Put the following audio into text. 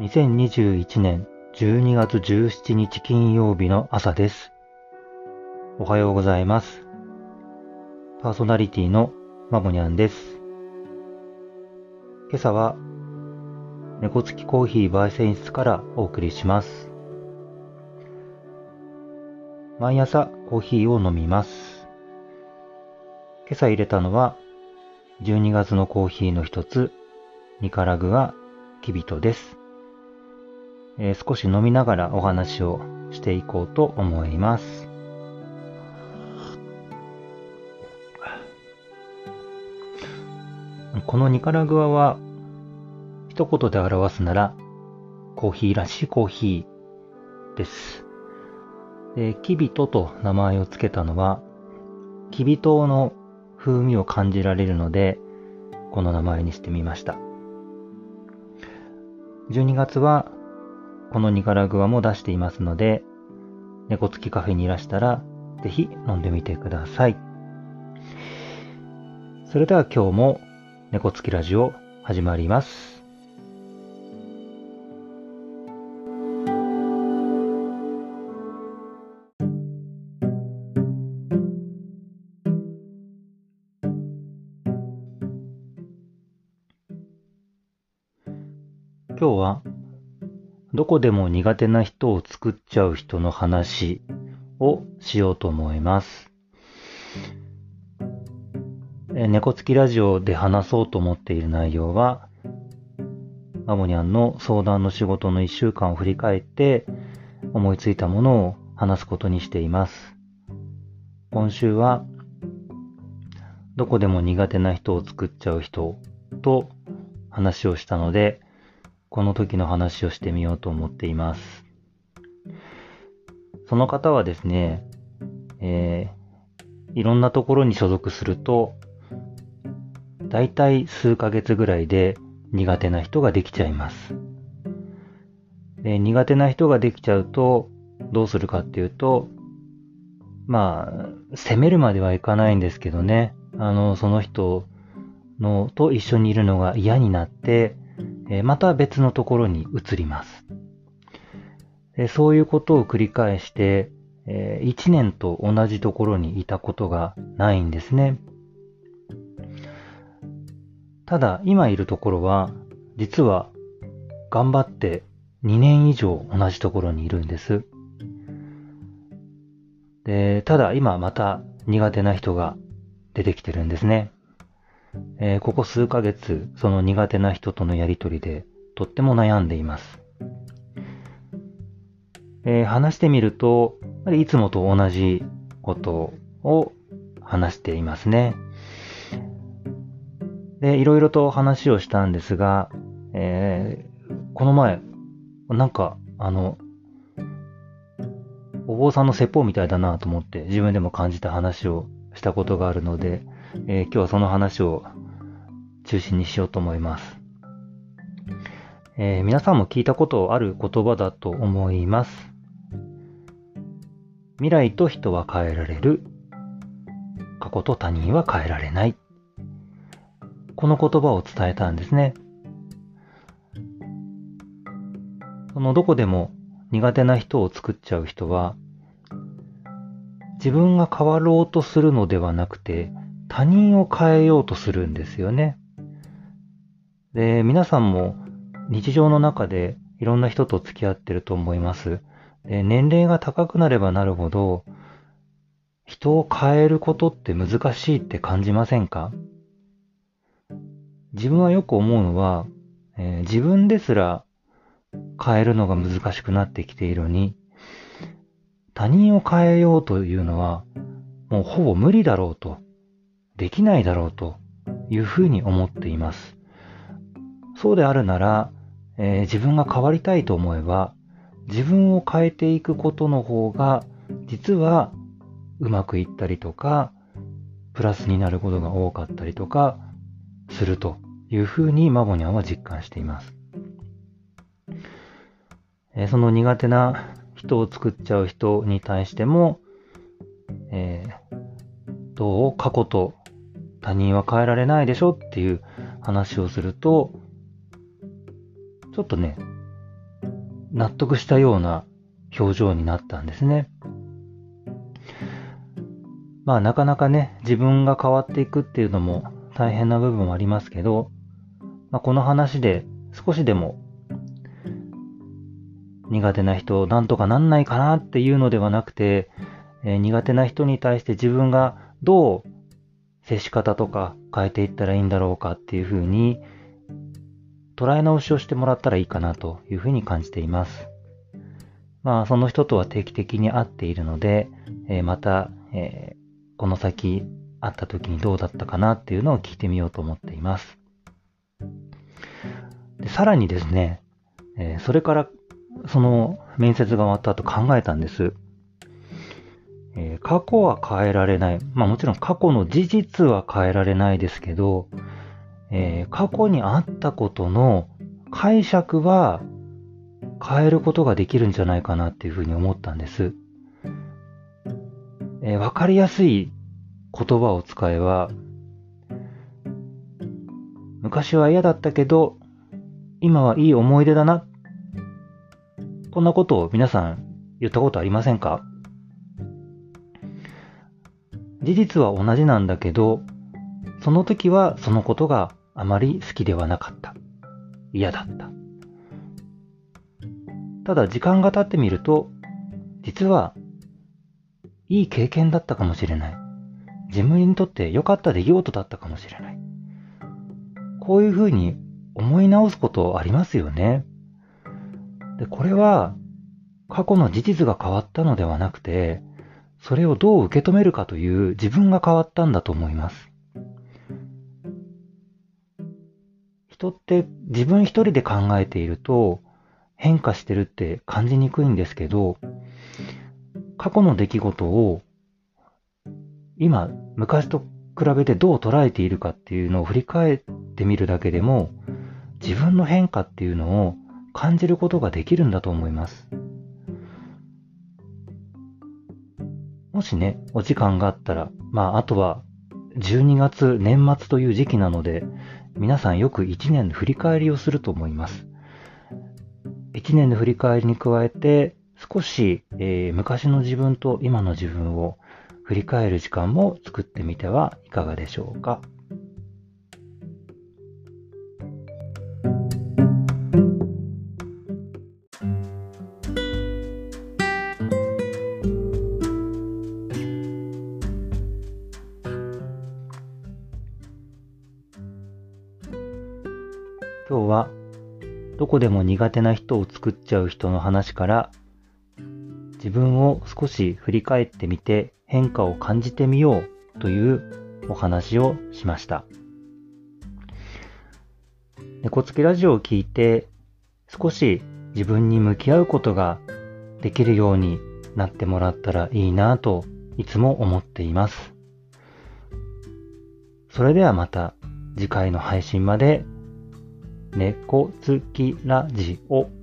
2021年12月17日金曜日の朝です。おはようございます。パーソナリティのまもにゃんです。今朝は猫付きコーヒー焙煎室からお送りします。毎朝コーヒーを飲みます。今朝入れたのは12月のコーヒーの一つ、ニカラグアキビトです。えー少し飲みながらお話をしていこうと思います。このニカラグアは一言で表すならコーヒーらしいコーヒーです。でキビトと名前を付けたのはキビ糖の風味を感じられるのでこの名前にしてみました。12月はこのニカラグアも出していますので、猫付きカフェにいらしたら、ぜひ飲んでみてください。それでは今日も猫付きラジオ始まります。今日はどこでも苦手な人を作っちゃう人の話をしようと思います。え猫付きラジオで話そうと思っている内容は、マモニャンの相談の仕事の一週間を振り返って思いついたものを話すことにしています。今週は、どこでも苦手な人を作っちゃう人と話をしたので、この時の話をしてみようと思っています。その方はですね、えーいろんなところに所属すると、だいたい数ヶ月ぐらいで苦手な人ができちゃいます。で苦手な人ができちゃうと、どうするかっていうと、まあ、責めるまではいかないんですけどね、あの、その人のと一緒にいるのが嫌になって、えまた別のところに移ります。でそういうことを繰り返して、え1年と同じところにいたことがないんですね。ただ、今いるところは、実は頑張って2年以上同じところにいるんです。で、ただ今また苦手な人が出てきてるんですね。えーここ数ヶ月、その苦手な人とのやりとりで、とっても悩んでいます。えー話してみると、いつもと同じことを話していますね。で、いろいろと話をしたんですが、えーこの前、なんか、あの、お坊さんの説法みたいだなと思って自分でも感じた話をしたことがあるので、えー今日はその話を中心にしようと思います。えー皆さんも聞いたことある言葉だと思います。未来と人は変えられる。過去と他人は変えられない。この言葉を伝えたんですね。そのどこでも苦手な人を作っちゃう人は、自分が変わろうとするのではなくて、他人を変えようとするんですよね。で、皆さんも日常の中でいろんな人と付き合ってると思います。で年齢が高くなればなるほど、人を変えることって難しいって感じませんか？自分はよく思うのは、えー自分ですら変えるのが難しくなってきているのに、他人を変えようというのは、もうほぼ無理だろうと、できないだろうというふうに思っています。そうであるなら、えー自分が変わりたいと思えば、自分を変えていくことの方が、実はうまくいったりとか、プラスになることが多かったりとか、するというふうにマボニャンは実感しています。えーその苦手な人を作っちゃう人に対しても、えーどう過去と他人は変えられないでしょっていう話をすると、ちょっとね、納得したような表情になったんですね。まあなかなかね、自分が変わっていくっていうのも大変な部分もありますけど、まあ、この話で少しでも苦手な人をなんとかなんないかなっていうのではなくて、えー、苦手な人に対して自分がどう接し方とか変えていったらいいんだろうかっていうふうに捉え直しをしてもらったらいいかなというふうに感じています。まあその人とは定期的に会っているので、えー、また、えー、この先会った時にどうだったかなっていうのを聞いてみようと思っています。でさらにですね、えー、それからその面接が終わった後考えたんです。えー、過去は変えられない。まあもちろん過去の事実は変えられないですけど、えー、過去にあったことの解釈は変えることができるんじゃないかなっていうふうに思ったんです。えー、わかりやすい言葉を使えば、昔は嫌だったけど、今はいい思い出だな。こんなことを皆さん言ったことありませんか？事実は同じなんだけど、その時はそのことがあまり好きではなかった。嫌だった。ただ時間が経ってみると、実はいい経験だったかもしれない。自分にとって良かった出来事だったかもしれない。こういうふうに思い直すことありますよね。で、これは過去の事実が変わったのではなくて、それをどう受け止めるかという自分が変わったんだと思います。人って自分一人で考えていると変化してるって感じにくいんですけど、過去の出来事を今、昔と比べてどう捉えているかっていうのを振り返ってみるだけでも、自分の変化っていうのを感じることができるんだと思います。もしね、お時間があったら、まあ、あとは、12月年末という時期なので、皆さんよく1年の振り返りをすると思います。1年の振り返りに加えて、少し、えー、昔の自分と今の自分を振り返る時間も作ってみてはいかがでしょうか。こでも苦手な人を作っちゃう人の話から自分を少し振り返ってみて変化を感じてみようというお話をしました。猫つきラジオを聞いて少し自分に向き合うことができるようになってもらったらいいなといつも思っています。それではまた次回の配信まで猫好きラジオ。